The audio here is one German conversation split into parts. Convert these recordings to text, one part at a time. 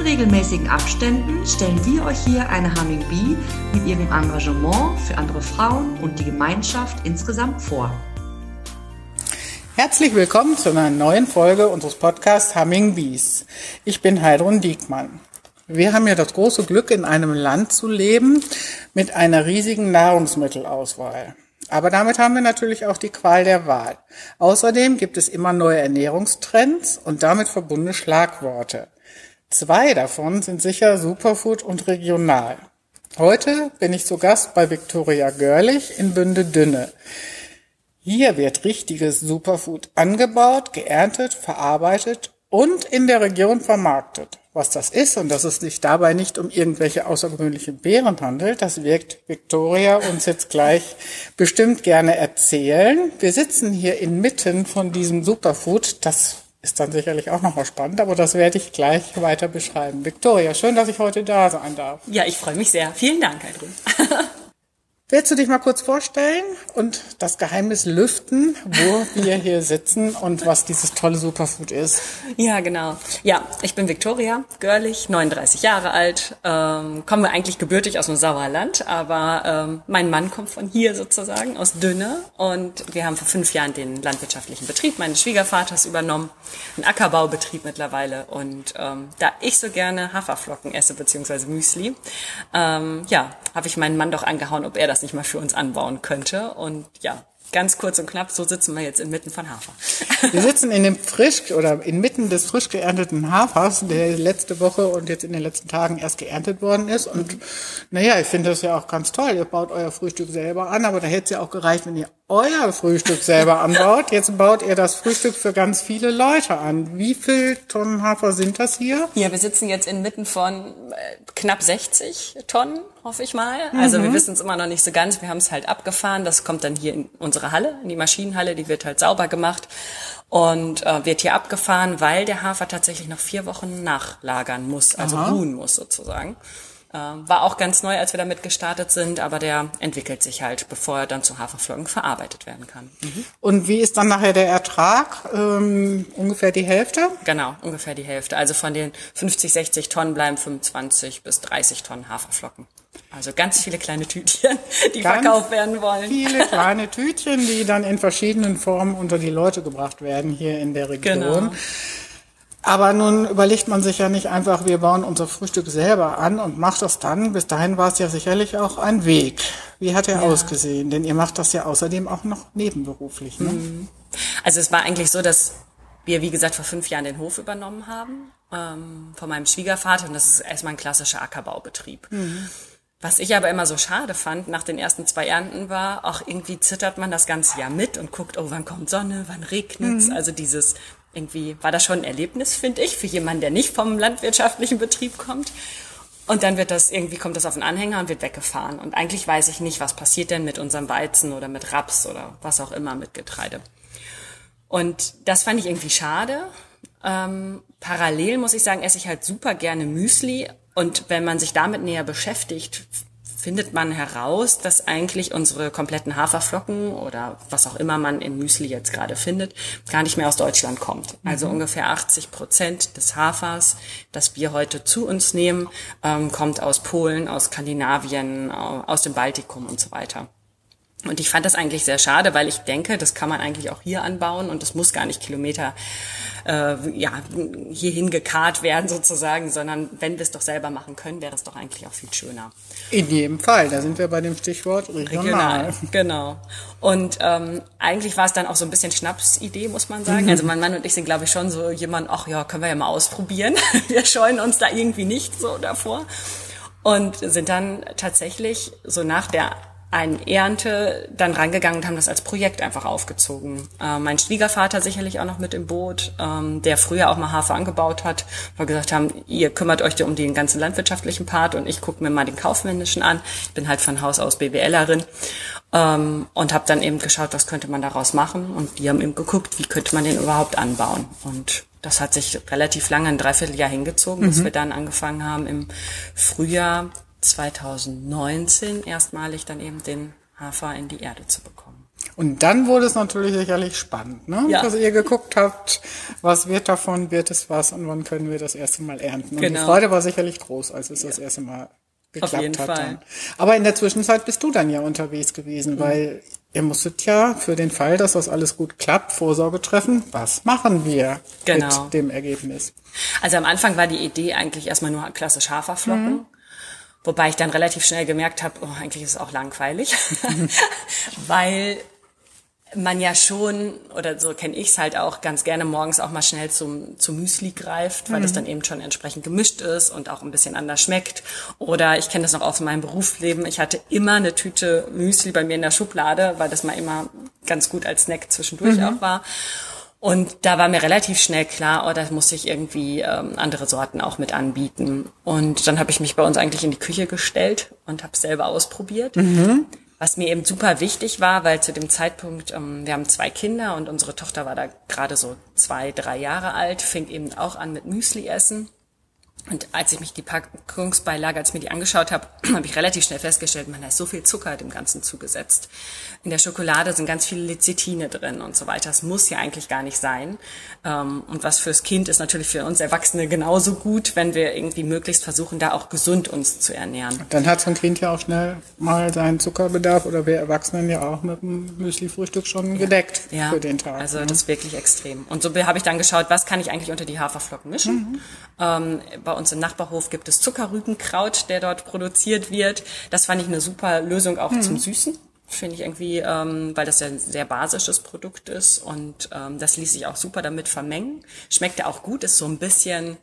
In regelmäßigen Abständen stellen wir euch hier eine Humming Bee mit ihrem Engagement für andere Frauen und die Gemeinschaft insgesamt vor. Herzlich willkommen zu einer neuen Folge unseres Podcasts Humming Bees. Ich bin Heidrun Diekmann. Wir haben ja das große Glück, in einem Land zu leben mit einer riesigen Nahrungsmittelauswahl. Aber damit haben wir natürlich auch die Qual der Wahl. Außerdem gibt es immer neue Ernährungstrends und damit verbundene Schlagworte. Zwei davon sind sicher Superfood und regional. Heute bin ich zu Gast bei Viktoria Görlich in Bünde Dünne. Hier wird richtiges Superfood angebaut, geerntet, verarbeitet und in der Region vermarktet. Was das ist und dass es sich dabei nicht um irgendwelche außergewöhnliche Beeren handelt, das wirkt Victoria uns jetzt gleich bestimmt gerne erzählen. Wir sitzen hier inmitten von diesem Superfood, das ist dann sicherlich auch nochmal spannend, aber das werde ich gleich weiter beschreiben. Victoria, schön, dass ich heute da sein darf. Ja, ich freue mich sehr. Vielen Dank, Heidrun. Willst du dich mal kurz vorstellen und das Geheimnis lüften, wo wir hier sitzen und was dieses tolle Superfood ist? Ja, genau. Ja, ich bin Viktoria Görlich, 39 Jahre alt, ähm, komme eigentlich gebürtig aus dem Sauerland, aber ähm, mein Mann kommt von hier sozusagen, aus Dünne und wir haben vor fünf Jahren den landwirtschaftlichen Betrieb meines Schwiegervaters übernommen, einen Ackerbaubetrieb mittlerweile und ähm, da ich so gerne Haferflocken esse, beziehungsweise Müsli, ähm, ja, habe ich meinen Mann doch angehauen, ob er das nicht mal für uns anbauen könnte. Und ja, ganz kurz und knapp, so sitzen wir jetzt inmitten von Hafer. Wir sitzen in dem frisch oder inmitten des frisch geernteten Hafers, der letzte Woche und jetzt in den letzten Tagen erst geerntet worden ist. Und naja, ich finde das ja auch ganz toll. Ihr baut euer Frühstück selber an, aber da hätte es ja auch gereicht, wenn ihr euer Frühstück selber anbaut. Jetzt baut ihr das Frühstück für ganz viele Leute an. Wie viel Tonnen Hafer sind das hier? Ja, wir sitzen jetzt inmitten von äh, knapp 60 Tonnen, hoffe ich mal. Also mhm. wir wissen es immer noch nicht so ganz. Wir haben es halt abgefahren. Das kommt dann hier in unsere Halle, in die Maschinenhalle. Die wird halt sauber gemacht und äh, wird hier abgefahren, weil der Hafer tatsächlich noch vier Wochen nachlagern muss, also Aha. ruhen muss sozusagen. Äh, war auch ganz neu, als wir damit gestartet sind, aber der entwickelt sich halt, bevor er dann zu Haferflocken verarbeitet werden kann. Mhm. Und wie ist dann nachher der Ertrag? Ähm, ungefähr die Hälfte? Genau, ungefähr die Hälfte. Also von den 50, 60 Tonnen bleiben 25 bis 30 Tonnen Haferflocken. Also ganz viele kleine Tütchen, die ganz verkauft werden wollen. Viele kleine Tütchen, die dann in verschiedenen Formen unter die Leute gebracht werden hier in der Region. Genau. Aber nun überlegt man sich ja nicht einfach, wir bauen unser Frühstück selber an und macht das dann. Bis dahin war es ja sicherlich auch ein Weg. Wie hat er ja. ausgesehen? Denn ihr macht das ja außerdem auch noch nebenberuflich. Ne? Mhm. Also es war eigentlich so, dass wir, wie gesagt, vor fünf Jahren den Hof übernommen haben ähm, von meinem Schwiegervater. Und das ist erstmal ein klassischer Ackerbaubetrieb. Mhm. Was ich aber immer so schade fand nach den ersten zwei Ernten war, auch irgendwie zittert man das ganze Jahr mit und guckt, oh, wann kommt Sonne, wann regnet's. Mhm. Also dieses irgendwie war das schon ein Erlebnis, finde ich, für jemanden, der nicht vom landwirtschaftlichen Betrieb kommt. Und dann wird das, irgendwie kommt das auf den Anhänger und wird weggefahren. Und eigentlich weiß ich nicht, was passiert denn mit unserem Weizen oder mit Raps oder was auch immer mit Getreide. Und das fand ich irgendwie schade. Ähm, parallel muss ich sagen, esse ich halt super gerne Müsli. Und wenn man sich damit näher beschäftigt, findet man heraus, dass eigentlich unsere kompletten Haferflocken oder was auch immer man im Müsli jetzt gerade findet, gar nicht mehr aus Deutschland kommt. Also mhm. ungefähr 80 Prozent des Hafers, das wir heute zu uns nehmen, ähm, kommt aus Polen, aus Skandinavien, aus dem Baltikum und so weiter. Und ich fand das eigentlich sehr schade, weil ich denke, das kann man eigentlich auch hier anbauen und das muss gar nicht Kilometer äh, ja, hierhin gekarrt werden sozusagen, sondern wenn wir es doch selber machen können, wäre es doch eigentlich auch viel schöner. In jedem Fall, da sind wir bei dem Stichwort regional. regional genau. Und ähm, eigentlich war es dann auch so ein bisschen Schnapsidee, muss man sagen. Mhm. Also mein Mann und ich sind, glaube ich, schon so jemand, ach ja, können wir ja mal ausprobieren. wir scheuen uns da irgendwie nicht so davor. Und sind dann tatsächlich so nach der einen Ernte dann rangegangen und haben das als Projekt einfach aufgezogen. Äh, mein Schwiegervater sicherlich auch noch mit im Boot, ähm, der früher auch mal Hafer angebaut hat, weil wir gesagt haben, ihr kümmert euch um den ganzen landwirtschaftlichen Part und ich gucke mir mal den kaufmännischen an. Ich bin halt von Haus aus BWLerin ähm, und habe dann eben geschaut, was könnte man daraus machen und die haben eben geguckt, wie könnte man den überhaupt anbauen und das hat sich relativ lange, ein Dreivierteljahr hingezogen, mhm. bis wir dann angefangen haben im Frühjahr 2019 erstmalig dann eben den Hafer in die Erde zu bekommen. Und dann wurde es natürlich sicherlich spannend, ne? Ja. dass ihr geguckt habt, was wird davon, wird es was und wann können wir das erste Mal ernten. Und genau. die Freude war sicherlich groß, als es ja. das erste Mal geklappt Auf jeden hat. Fall. Dann. Aber in der Zwischenzeit bist du dann ja unterwegs gewesen, mhm. weil ihr musstet ja für den Fall, dass das alles gut klappt, Vorsorge treffen. Was machen wir genau. mit dem Ergebnis? Also am Anfang war die Idee eigentlich erstmal nur klassisch Haferflocken. Mhm. Wobei ich dann relativ schnell gemerkt habe, oh, eigentlich ist es auch langweilig, weil man ja schon, oder so kenne ich es halt auch, ganz gerne morgens auch mal schnell zum, zum Müsli greift, weil mhm. das dann eben schon entsprechend gemischt ist und auch ein bisschen anders schmeckt. Oder ich kenne das noch aus meinem Berufsleben, ich hatte immer eine Tüte Müsli bei mir in der Schublade, weil das mal immer ganz gut als Snack zwischendurch mhm. auch war. Und da war mir relativ schnell klar, oh, da muss ich irgendwie ähm, andere Sorten auch mit anbieten. Und dann habe ich mich bei uns eigentlich in die Küche gestellt und habe selber ausprobiert. Mhm. Was mir eben super wichtig war, weil zu dem Zeitpunkt, ähm, wir haben zwei Kinder und unsere Tochter war da gerade so zwei, drei Jahre alt, fing eben auch an mit Müsli essen. Und als ich mich die Packungsbeilage, als ich mir die angeschaut habe, habe ich relativ schnell festgestellt, man, da ist so viel Zucker dem Ganzen zugesetzt. In der Schokolade sind ganz viele Lecithine drin und so weiter. Das muss ja eigentlich gar nicht sein. Ähm, und was fürs Kind ist natürlich für uns Erwachsene genauso gut, wenn wir irgendwie möglichst versuchen, da auch gesund uns zu ernähren. Dann hat so ein Kind ja auch schnell mal seinen Zuckerbedarf oder wir Erwachsenen ja auch mit dem Müsli-Frühstück schon gedeckt ja, für den Tag. Also ne? das ist wirklich extrem. Und so habe ich dann geschaut, was kann ich eigentlich unter die Haferflocken mischen. Mhm. Ähm, bei uns im Nachbarhof gibt es Zuckerrübenkraut, der dort produziert wird. Das fand ich eine super Lösung auch mhm. zum Süßen. Finde ich irgendwie, ähm, weil das ja ein sehr basisches Produkt ist und ähm, das ließ sich auch super damit vermengen. Schmeckt ja auch gut, ist so ein bisschen,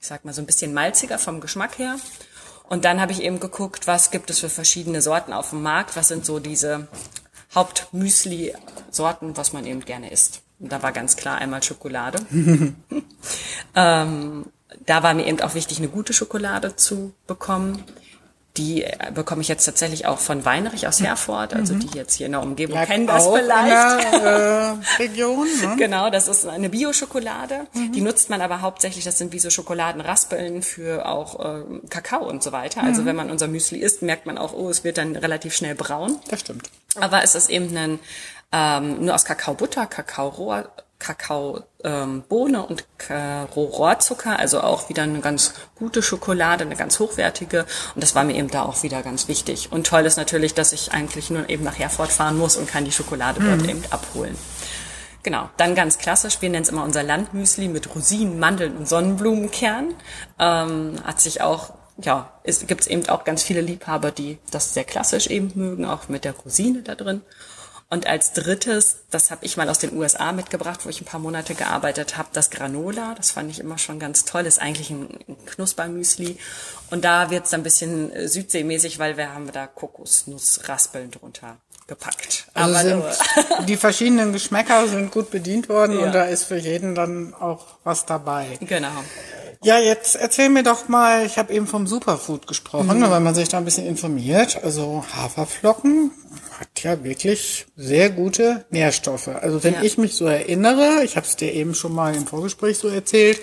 ich sag mal, so ein bisschen malziger vom Geschmack her. Und dann habe ich eben geguckt, was gibt es für verschiedene Sorten auf dem Markt, was sind so diese Hauptmüsli-Sorten, was man eben gerne isst. Und da war ganz klar einmal Schokolade. ähm, da war mir eben auch wichtig, eine gute Schokolade zu bekommen. Die äh, bekomme ich jetzt tatsächlich auch von Weinrich aus Herford, also mhm. die jetzt hier in der Umgebung Lag kennen das vielleicht. In der, äh, Region. Ne? genau, das ist eine Bio-Schokolade. Mhm. Die nutzt man aber hauptsächlich, das sind wie so Schokoladenraspeln für auch äh, Kakao und so weiter. Also mhm. wenn man unser Müsli isst, merkt man auch, oh, es wird dann relativ schnell braun. Das stimmt. Aber es ist eben ein ähm, nur aus Kakaobutter, Kakaorohr, Kakaobohne ähm, und Rohrzucker, also auch wieder eine ganz gute Schokolade, eine ganz hochwertige. Und das war mir eben da auch wieder ganz wichtig. Und toll ist natürlich, dass ich eigentlich nur eben nach Herford fahren muss und kann die Schokolade dort mhm. eben abholen. Genau, dann ganz klassisch, wir nennen es immer unser Landmüsli mit Rosinen, Mandeln und Sonnenblumenkern. Ähm, hat sich auch, ja, es gibt eben auch ganz viele Liebhaber, die das sehr klassisch eben mögen, auch mit der Rosine da drin. Und als drittes, das habe ich mal aus den USA mitgebracht, wo ich ein paar Monate gearbeitet habe, das Granola. Das fand ich immer schon ganz toll. Ist eigentlich ein, Knuspermüsli. Und da wird's ein bisschen äh, südseemäßig, weil wir haben da Kokosnussraspeln drunter gepackt. Also sind, die verschiedenen Geschmäcker sind gut bedient worden ja. und da ist für jeden dann auch was dabei. Genau. Ja, jetzt erzähl mir doch mal, ich habe eben vom Superfood gesprochen, mhm. weil man sich da ein bisschen informiert. Also Haferflocken hat ja wirklich sehr gute Nährstoffe. Also wenn ja. ich mich so erinnere, ich habe es dir eben schon mal im Vorgespräch so erzählt,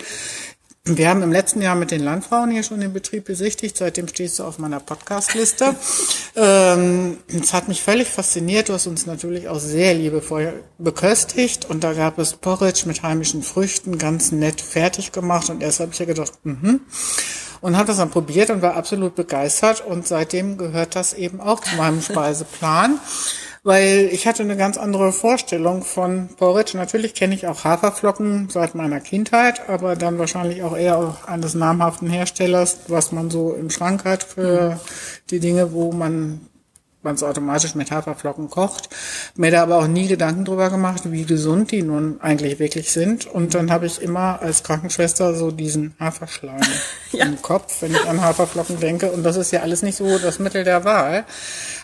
wir haben im letzten Jahr mit den Landfrauen hier schon den Betrieb besichtigt. Seitdem stehst du auf meiner Podcastliste. ähm, es hat mich völlig fasziniert. Du hast uns natürlich auch sehr liebevoll beköstigt. Und da gab es Porridge mit heimischen Früchten, ganz nett fertig gemacht. Und erst habe ich ja gedacht, mhm. Und habe das dann probiert und war absolut begeistert. Und seitdem gehört das eben auch zu meinem Speiseplan weil ich hatte eine ganz andere Vorstellung von Porridge. Natürlich kenne ich auch Haferflocken seit meiner Kindheit, aber dann wahrscheinlich auch eher eines namhaften Herstellers, was man so im Schrank hat für die Dinge, wo man man es automatisch mit Haferflocken kocht. Mir da aber auch nie Gedanken drüber gemacht, wie gesund die nun eigentlich wirklich sind. Und dann habe ich immer als Krankenschwester so diesen Haferschleim ja. im Kopf, wenn ich an Haferflocken denke. Und das ist ja alles nicht so das Mittel der Wahl.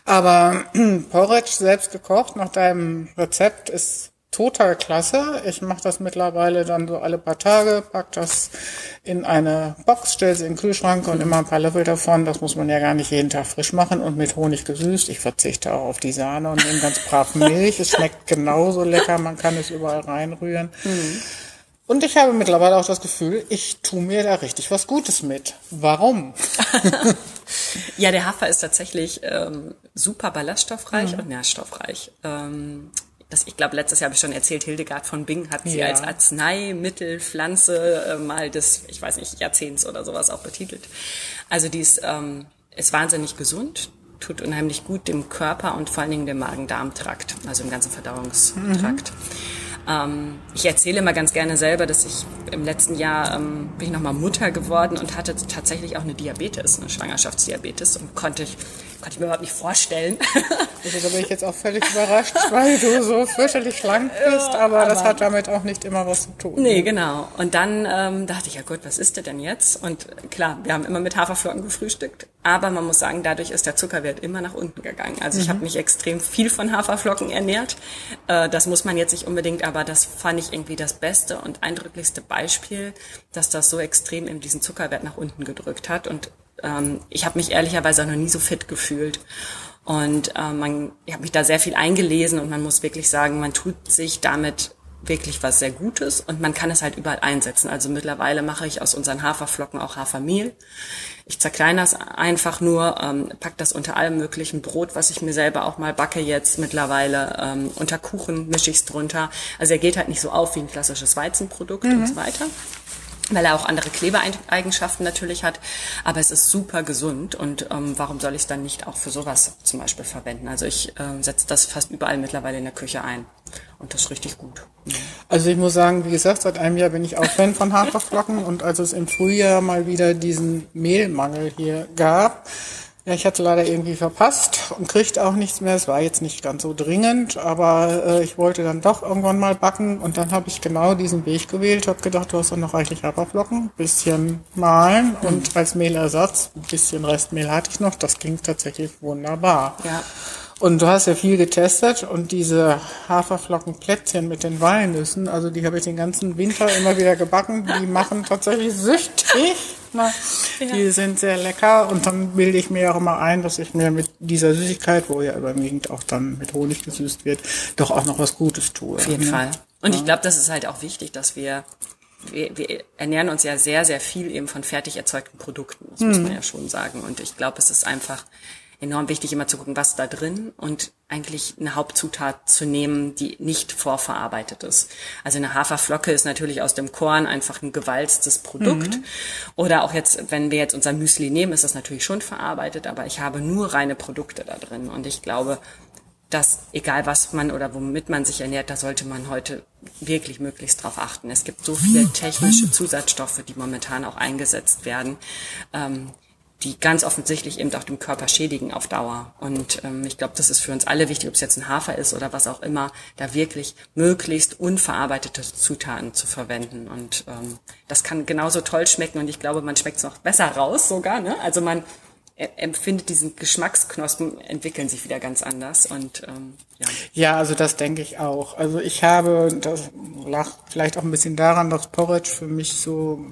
Aber Porridge selbst gekocht nach deinem Rezept ist total klasse. Ich mache das mittlerweile dann so alle paar Tage, pack das in eine Box, stelle sie in den Kühlschrank und immer ein paar Löffel davon. Das muss man ja gar nicht jeden Tag frisch machen und mit Honig gesüßt. Ich verzichte auch auf die Sahne und nehme ganz brav Milch. es schmeckt genauso lecker, man kann es überall reinrühren. Mhm. Und ich habe mittlerweile auch das Gefühl, ich tue mir da richtig was Gutes mit. Warum? ja, der Hafer ist tatsächlich ähm, super ballaststoffreich mhm. und nährstoffreich. Ähm, das, ich glaube, letztes Jahr habe ich schon erzählt, Hildegard von Bing hat sie ja. als Arzneimittelpflanze äh, mal des, ich weiß nicht, Jahrzehnts oder sowas auch betitelt. Also die ist, ähm, ist wahnsinnig gesund, tut unheimlich gut dem Körper und vor allen Dingen dem Magen-Darm-Trakt, also im ganzen Verdauungstrakt. Mhm. Ähm, ich erzähle immer ganz gerne selber, dass ich im letzten Jahr ähm, bin ich nochmal Mutter geworden und hatte tatsächlich auch eine Diabetes, eine Schwangerschaftsdiabetes und konnte ich konnte ich mir überhaupt nicht vorstellen. Also, da bin ich jetzt auch völlig überrascht, weil du so fürchterlich schlank bist, aber, aber, das hat damit auch nicht immer was zu tun. Nee, genau. Und dann ähm, dachte ich, ja gut, was ist denn jetzt? Und klar, wir haben immer mit Haferflocken gefrühstückt, aber man muss sagen, dadurch ist der Zuckerwert immer nach unten gegangen. Also ich mhm. habe mich extrem viel von Haferflocken ernährt. Äh, das muss man jetzt nicht unbedingt, aber das fand ich irgendwie das beste und eindrücklichste Beispiel, dass das so extrem in diesen Zuckerwert nach unten gedrückt hat. Und ähm, ich habe mich ehrlicherweise auch noch nie so fit gefühlt. Und äh, man, ich habe mich da sehr viel eingelesen und man muss wirklich sagen, man tut sich damit wirklich was sehr Gutes und man kann es halt überall einsetzen. Also mittlerweile mache ich aus unseren Haferflocken auch Hafermehl. Ich zerkleine das einfach nur, ähm, pack das unter allem möglichen Brot, was ich mir selber auch mal backe jetzt mittlerweile. Ähm, unter Kuchen mische ich es drunter. Also er geht halt nicht so auf wie ein klassisches Weizenprodukt mhm. und so weiter weil er auch andere Klebeeigenschaften natürlich hat. Aber es ist super gesund und ähm, warum soll ich es dann nicht auch für sowas zum Beispiel verwenden? Also ich äh, setze das fast überall mittlerweile in der Küche ein und das ist richtig gut. Also ich muss sagen, wie gesagt, seit einem Jahr bin ich auch Fan von Haferflocken und als es im Frühjahr mal wieder diesen Mehlmangel hier gab, ja, ich hatte leider irgendwie verpasst und kriegte auch nichts mehr. Es war jetzt nicht ganz so dringend, aber äh, ich wollte dann doch irgendwann mal backen und dann habe ich genau diesen Weg gewählt. Habe gedacht, du hast doch noch reichlich Haferflocken, bisschen mahlen mhm. und als Mehlersatz ein bisschen Restmehl hatte ich noch. Das ging tatsächlich wunderbar. Ja. Und du hast ja viel getestet und diese Haferflockenplätzchen mit den Walnüssen, also die habe ich den ganzen Winter immer wieder gebacken, die machen tatsächlich süchtig. Na, ja. Die sind sehr lecker und dann bilde ich mir auch immer ein, dass ich mir mit dieser Süßigkeit, wo ja überwiegend auch dann mit Honig gesüßt wird, doch auch noch was Gutes tue. Auf jeden ja. Fall. Und ja. ich glaube, das ist halt auch wichtig, dass wir wir, wir ernähren uns ja sehr, sehr viel eben von fertig erzeugten Produkten, das hm. muss man ja schon sagen. Und ich glaube, es ist einfach enorm wichtig, immer zu gucken, was da drin und eigentlich eine Hauptzutat zu nehmen, die nicht vorverarbeitet ist. Also eine Haferflocke ist natürlich aus dem Korn einfach ein gewalztes Produkt. Mhm. Oder auch jetzt, wenn wir jetzt unser Müsli nehmen, ist das natürlich schon verarbeitet, aber ich habe nur reine Produkte da drin. Und ich glaube, dass egal was man oder womit man sich ernährt, da sollte man heute wirklich möglichst drauf achten. Es gibt so viele technische Zusatzstoffe, die momentan auch eingesetzt werden. Ähm, die ganz offensichtlich eben auch dem Körper schädigen auf Dauer. Und ähm, ich glaube, das ist für uns alle wichtig, ob es jetzt ein Hafer ist oder was auch immer, da wirklich möglichst unverarbeitete Zutaten zu verwenden. Und ähm, das kann genauso toll schmecken und ich glaube, man schmeckt es noch besser raus sogar. Ne? Also man empfindet diesen Geschmacksknospen entwickeln sich wieder ganz anders und ähm, ja. Ja, also das denke ich auch. Also ich habe, das lag vielleicht auch ein bisschen daran, dass Porridge für mich so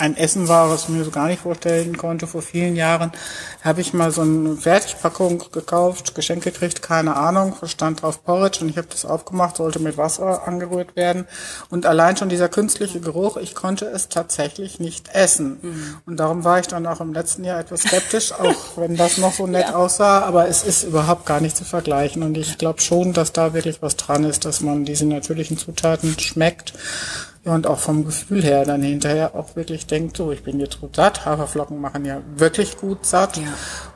ein Essen war, was ich mir so gar nicht vorstellen konnte. Vor vielen Jahren habe ich mal so eine Fertigpackung gekauft, Geschenk gekriegt, keine Ahnung, stand drauf Porridge und ich habe das aufgemacht, sollte mit Wasser angerührt werden. Und allein schon dieser künstliche Geruch, ich konnte es tatsächlich nicht essen. Mhm. Und darum war ich dann auch im letzten Jahr etwas skeptisch, auch wenn das noch so nett ja. aussah, aber es ist überhaupt gar nicht zu vergleichen. Und ich glaube schon, dass da wirklich was dran ist, dass man diese natürlichen Zutaten schmeckt und auch vom Gefühl her dann hinterher auch wirklich denkt, so, ich bin jetzt gut satt. Haferflocken machen ja wirklich gut satt. Ja.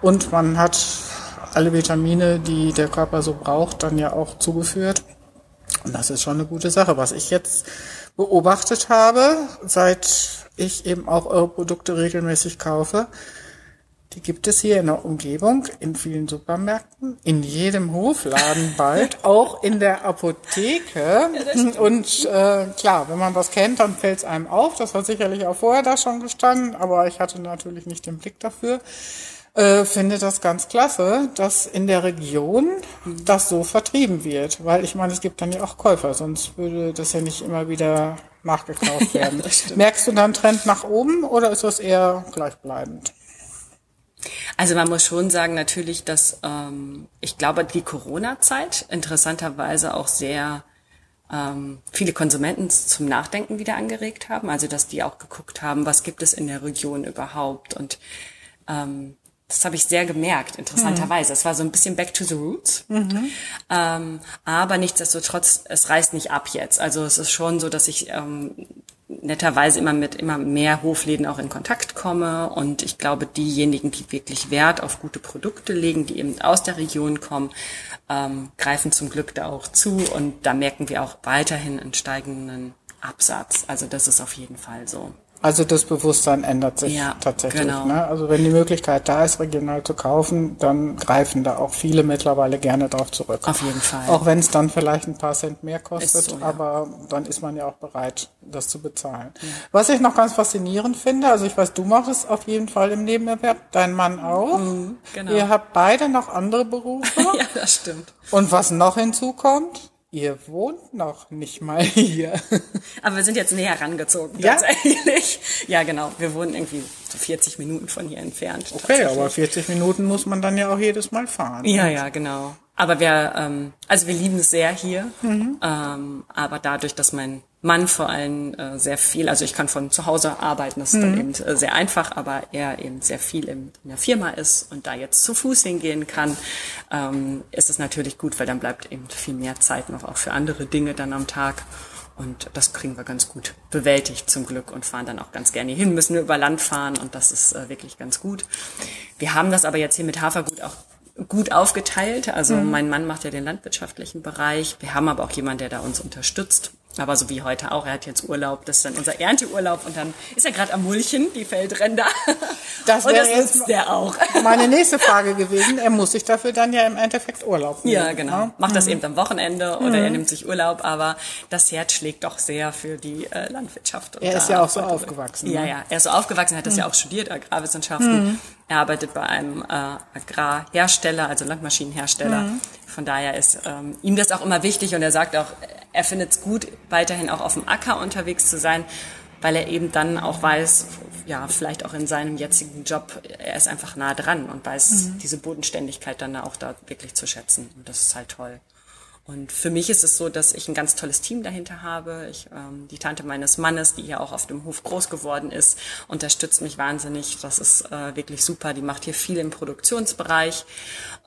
Und man hat alle Vitamine, die der Körper so braucht, dann ja auch zugeführt. Und das ist schon eine gute Sache. Was ich jetzt beobachtet habe, seit ich eben auch eure Produkte regelmäßig kaufe, Die gibt es hier in der Umgebung, in vielen Supermärkten, in jedem Hofladen bald, auch in der Apotheke. Ja, und äh, klar, wenn man das kennt, dann fällt es einem auf. Das hat sicherlich auch vorher da schon gestanden, aber ich hatte natürlich nicht den Blick dafür. Äh, finde das ganz klasse, dass in der Region das so vertrieben wird. Weil ich meine, es gibt dann ja auch Käufer, sonst würde das ja nicht immer wieder nachgekauft werden. ja, Merkst du dann Trend nach oben oder ist das eher gleichbleibend? Also man muss schon sagen natürlich, dass ähm, ich glaube, die Corona-Zeit interessanterweise auch sehr ähm, viele Konsumenten zum Nachdenken wieder angeregt haben. Also dass die auch geguckt haben, was gibt es in der Region überhaupt. Und ähm, das habe ich sehr gemerkt, interessanterweise. Es war so ein bisschen back to the roots. Mhm. Ähm, aber nichtsdestotrotz, es reißt nicht ab jetzt. Also es ist schon so, dass ich ähm, netterweise immer mit immer mehr Hofläden auch in Kontakt komme und ich glaube, diejenigen, die wirklich Wert auf gute Produkte legen, die eben aus der Region kommen, ähm, greifen zum Glück da auch zu und da merken wir auch weiterhin einen steigenden Absatz. Also das ist auf jeden Fall so. Also das Bewusstsein ändert sich ja, tatsächlich. Genau. Ne? Also wenn die Möglichkeit da ist, regional zu kaufen, dann greifen da auch viele mittlerweile gerne darauf zurück. Auf jeden Fall. Auch wenn es dann vielleicht ein paar Cent mehr kostet, so, ja. aber dann ist man ja auch bereit, das zu bezahlen. Ja. Was ich noch ganz faszinierend finde, also ich weiß, du machst es auf jeden Fall im Nebenerwerb, dein Mann auch. Mhm, genau. Ihr habt beide noch andere Berufe. ja, das stimmt. Und was noch hinzukommt? Ihr wohnt noch nicht mal hier. Aber wir sind jetzt näher rangezogen, ja? tatsächlich. Ja, genau. Wir wohnen irgendwie so 40 Minuten von hier entfernt. Okay, aber 40 Minuten muss man dann ja auch jedes Mal fahren. Ja, ja, genau. Aber wir, ähm, also wir lieben es sehr hier. Mhm. Ähm, aber dadurch, dass mein Mann vor allem äh, sehr viel, also ich kann von zu Hause arbeiten, das ist mhm. dann eben äh, sehr einfach, aber er eben sehr viel in, in, der Firma ist und da jetzt zu Fuß hingehen kann, ähm, ist es natürlich gut, weil dann bleibt eben viel mehr Zeit noch auch für andere Dinge dann am Tag. Und das kriegen wir ganz gut bewältigt zum Glück und fahren dann auch ganz gerne hin, müssen nur über Land fahren und das ist äh, wirklich ganz gut. Wir haben das aber jetzt hier mit Hafergut auch gut aufgeteilt. Also mhm. mein Mann macht ja den landwirtschaftlichen Bereich. Wir haben aber auch jemanden, der da uns unterstützt. Aber so wie heute auch, er hat jetzt Urlaub, das ist dann unser Ernteurlaub und dann ist er gerade am Mulchen, die Feldränder. Das wäre jetzt nutzt der auch. Meine nächste Frage gewesen. Er muss sich dafür dann ja im Endeffekt Urlaub nehmen. Ja, genau. Ja? Macht mhm. das eben am Wochenende oder mhm. er nimmt sich Urlaub, aber das Herz schlägt doch sehr für die äh, Landwirtschaft. er ist ja auch so aufgewachsen. Ja, ne? ja. Er ist so aufgewachsen, hat das mhm. ja auch studiert, Agrarwissenschaften. Mhm. Er arbeitet bei einem äh, Agrarhersteller, also Landmaschinenhersteller. Mhm. Von daher ist ähm, ihm das auch immer wichtig und er sagt auch, er findet es gut, weiterhin auch auf dem Acker unterwegs zu sein, weil er eben dann auch weiß, ja, vielleicht auch in seinem jetzigen Job, er ist einfach nah dran und weiß mhm. diese Bodenständigkeit dann auch da wirklich zu schätzen. Und das ist halt toll. Und für mich ist es so, dass ich ein ganz tolles Team dahinter habe. Ich, ähm, die Tante meines Mannes, die ja auch auf dem Hof groß geworden ist, unterstützt mich wahnsinnig. Das ist äh, wirklich super. Die macht hier viel im Produktionsbereich.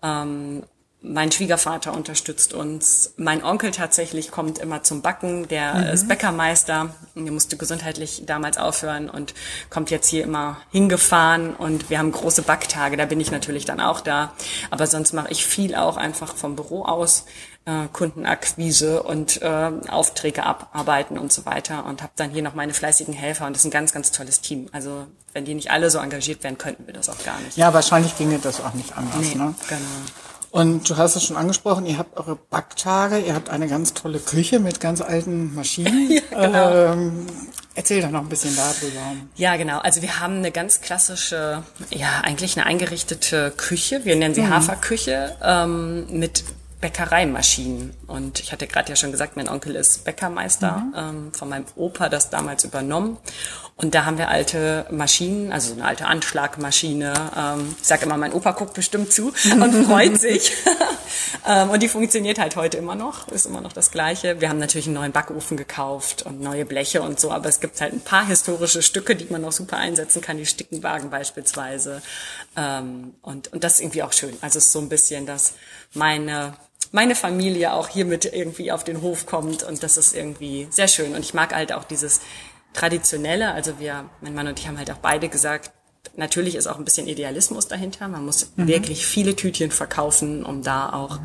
Ähm, mein Schwiegervater unterstützt uns. Mein Onkel tatsächlich kommt immer zum Backen. Der mhm. ist Bäckermeister. Der musste gesundheitlich damals aufhören und kommt jetzt hier immer hingefahren. Und wir haben große Backtage. Da bin ich natürlich dann auch da. Aber sonst mache ich viel auch einfach vom Büro aus. Äh, Kundenakquise und äh, Aufträge abarbeiten und so weiter. Und habe dann hier noch meine fleißigen Helfer. Und das ist ein ganz, ganz tolles Team. Also wenn die nicht alle so engagiert wären, könnten wir das auch gar nicht. Ja, wahrscheinlich ginge das auch nicht anders. Nee, ne? genau. Und du hast es schon angesprochen, ihr habt eure Backtage, ihr habt eine ganz tolle Küche mit ganz alten Maschinen. ja, genau. ähm, erzähl doch noch ein bisschen darüber. Ja, genau. Also wir haben eine ganz klassische, ja, eigentlich eine eingerichtete Küche. Wir nennen sie mhm. Haferküche ähm, mit Bäckereimaschinen. Und ich hatte gerade ja schon gesagt, mein Onkel ist Bäckermeister, mhm. ähm, von meinem Opa das damals übernommen. Und da haben wir alte Maschinen, also eine alte Anschlagmaschine. Ähm, ich sage immer, mein Opa guckt bestimmt zu und freut sich. ähm, und die funktioniert halt heute immer noch, ist immer noch das Gleiche. Wir haben natürlich einen neuen Backofen gekauft und neue Bleche und so, aber es gibt halt ein paar historische Stücke, die man noch super einsetzen kann, die Stickenwagen beispielsweise. Ähm, und, und das ist irgendwie auch schön. Also es ist so ein bisschen, dass meine meine Familie auch hier mit irgendwie auf den Hof kommt und das ist irgendwie sehr schön. Und ich mag halt auch dieses traditionelle, also wir, mein Mann und ich haben halt auch beide gesagt, natürlich ist auch ein bisschen Idealismus dahinter. Man muss mhm. wirklich viele Tütchen verkaufen, um da auch,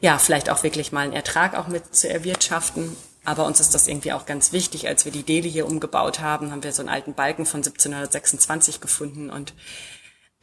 ja, vielleicht auch wirklich mal einen Ertrag auch mit zu erwirtschaften. Aber uns ist das irgendwie auch ganz wichtig. Als wir die Deli hier umgebaut haben, haben wir so einen alten Balken von 1726 gefunden und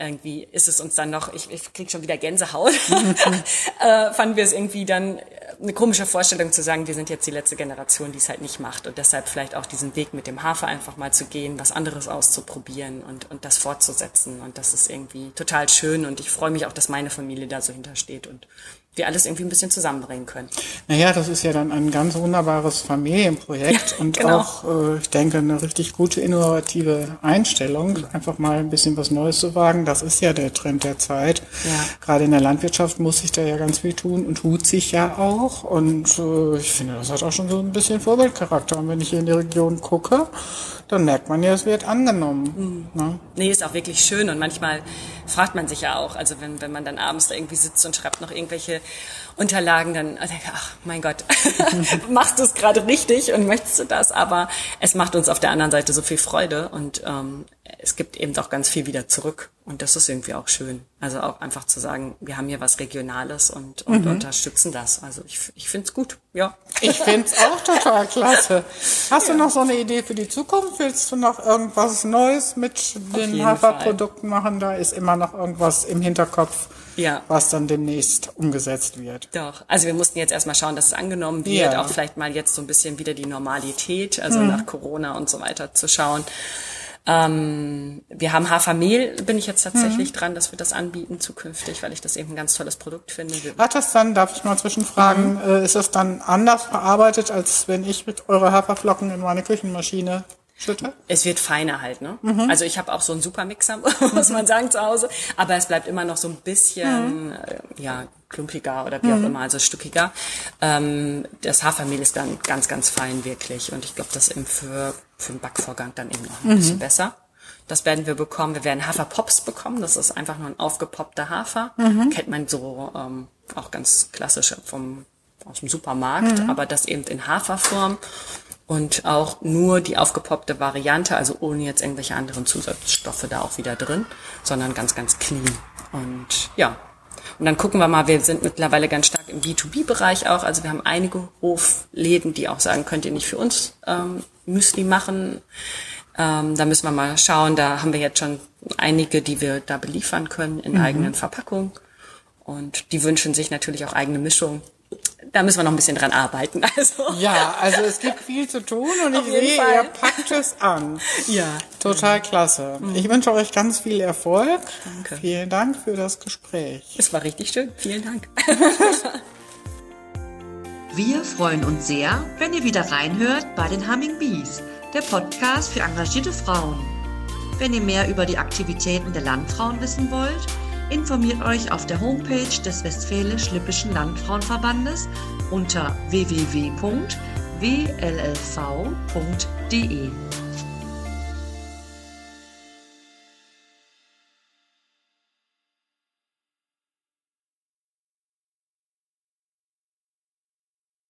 irgendwie ist es uns dann noch, ich, ich krieg schon wieder Gänsehaut, äh, fanden wir es irgendwie dann eine komische Vorstellung zu sagen, wir sind jetzt die letzte Generation, die es halt nicht macht und deshalb vielleicht auch diesen Weg mit dem Hafer einfach mal zu gehen, was anderes auszuprobieren und, und das fortzusetzen. Und das ist irgendwie total schön und ich freue mich auch, dass meine Familie da so hintersteht und wir alles irgendwie ein bisschen zusammenbringen können. Naja, das ist ja dann ein ganz wunderbares Familienprojekt Ja, und genau. auch, äh, ich denke, eine richtig gute innovative Einstellung, einfach mal ein bisschen was Neues zu wagen. Das ist ja der Trend der Zeit. Ja. Gerade in der Landwirtschaft muss sich da ja ganz viel tun und tut sich ja auch. Und äh, ich finde, das hat auch schon so ein bisschen Vorbildcharakter. Und wenn ich hier in die Region gucke, dann merkt man ja, es wird angenommen. Mhm. Ne? Nee, ist auch wirklich schön und manchmal fragt man sich ja auch, also wenn, wenn man dann abends da irgendwie sitzt und schreibt noch irgendwelche Unterlagen, dann ich, ach mein Gott, machst du es gerade richtig und möchtest du das, aber es macht uns auf der anderen Seite so viel Freude und ähm, es gibt eben auch ganz viel wieder zurück und das ist irgendwie auch schön. Also auch einfach zu sagen, wir haben hier was Regionales und, und unterstützen das. Also ich, ich finde es gut, ja. Ich find's auch total klasse. Hast du noch so eine Idee für die Zukunft? Willst du noch irgendwas Neues mit den Haferprodukten machen? Da ist immer noch irgendwas im Hinterkopf, Ja. was dann demnächst umgesetzt wird. Doch. Also wir mussten jetzt erstmal schauen, dass es angenommen wird, Ja. auch vielleicht mal jetzt so ein bisschen wieder die Normalität, also nach Corona und so weiter zu schauen. Ähm, wir haben Hafermehl, bin ich jetzt tatsächlich dran, dass wir das anbieten zukünftig, weil ich das eben ein ganz tolles Produkt finde. Hat das dann, darf ich mal zwischenfragen, Mhm. äh, ist das dann anders verarbeitet, als wenn ich mit eure Haferflocken in meine Küchenmaschine schütte? Es wird feiner halt, ne? Also ich habe auch so einen Supermixer, muss man sagen, zu Hause. Aber es bleibt immer noch so ein bisschen, äh, ja, klumpiger oder wie auch immer, also stückiger. Ähm, das Hafermehl ist dann ganz, ganz fein wirklich. Und ich glaube, das eben für, für den Backvorgang dann eben noch ein bisschen besser. Das werden wir bekommen. Wir werden Haferpops bekommen. Das ist einfach nur ein aufgepoppter Hafer. Kennt man so ähm, auch ganz klassisch vom, aus dem Supermarkt, aber das eben in Haferform und auch nur die aufgepoppte Variante, also ohne jetzt irgendwelche anderen Zusatzstoffe da auch wieder drin, sondern ganz, ganz clean. Und ja, und dann gucken wir mal, wir sind mittlerweile ganz stark im B2B-Bereich auch. Also wir haben einige Hofläden, die auch sagen, könnt ihr nicht für uns ähm, Müsli machen. Ähm, da müssen wir mal schauen. Da haben wir jetzt schon einige, die wir da beliefern können in eigenen Verpackungen. Und die wünschen sich natürlich auch eigene Mischung. Da müssen wir noch ein bisschen dran arbeiten. Also Ja, also es gibt viel zu tun und ich Auf jeden sehe, Fall. ihr packt es an. ja, Total klasse. Ich wünsche euch ganz viel Erfolg. Danke. Vielen Dank für das Gespräch. es war richtig schön. Vielen Dank. Wir freuen uns sehr, wenn ihr wieder reinhört bei den Humming Bees, der Podcast für engagierte Frauen. Wenn ihr mehr über die Aktivitäten der Landfrauen wissen wollt, informiert euch auf der Homepage des Westfälisch-Lippischen Landfrauenverbandes unter www.wllv.de.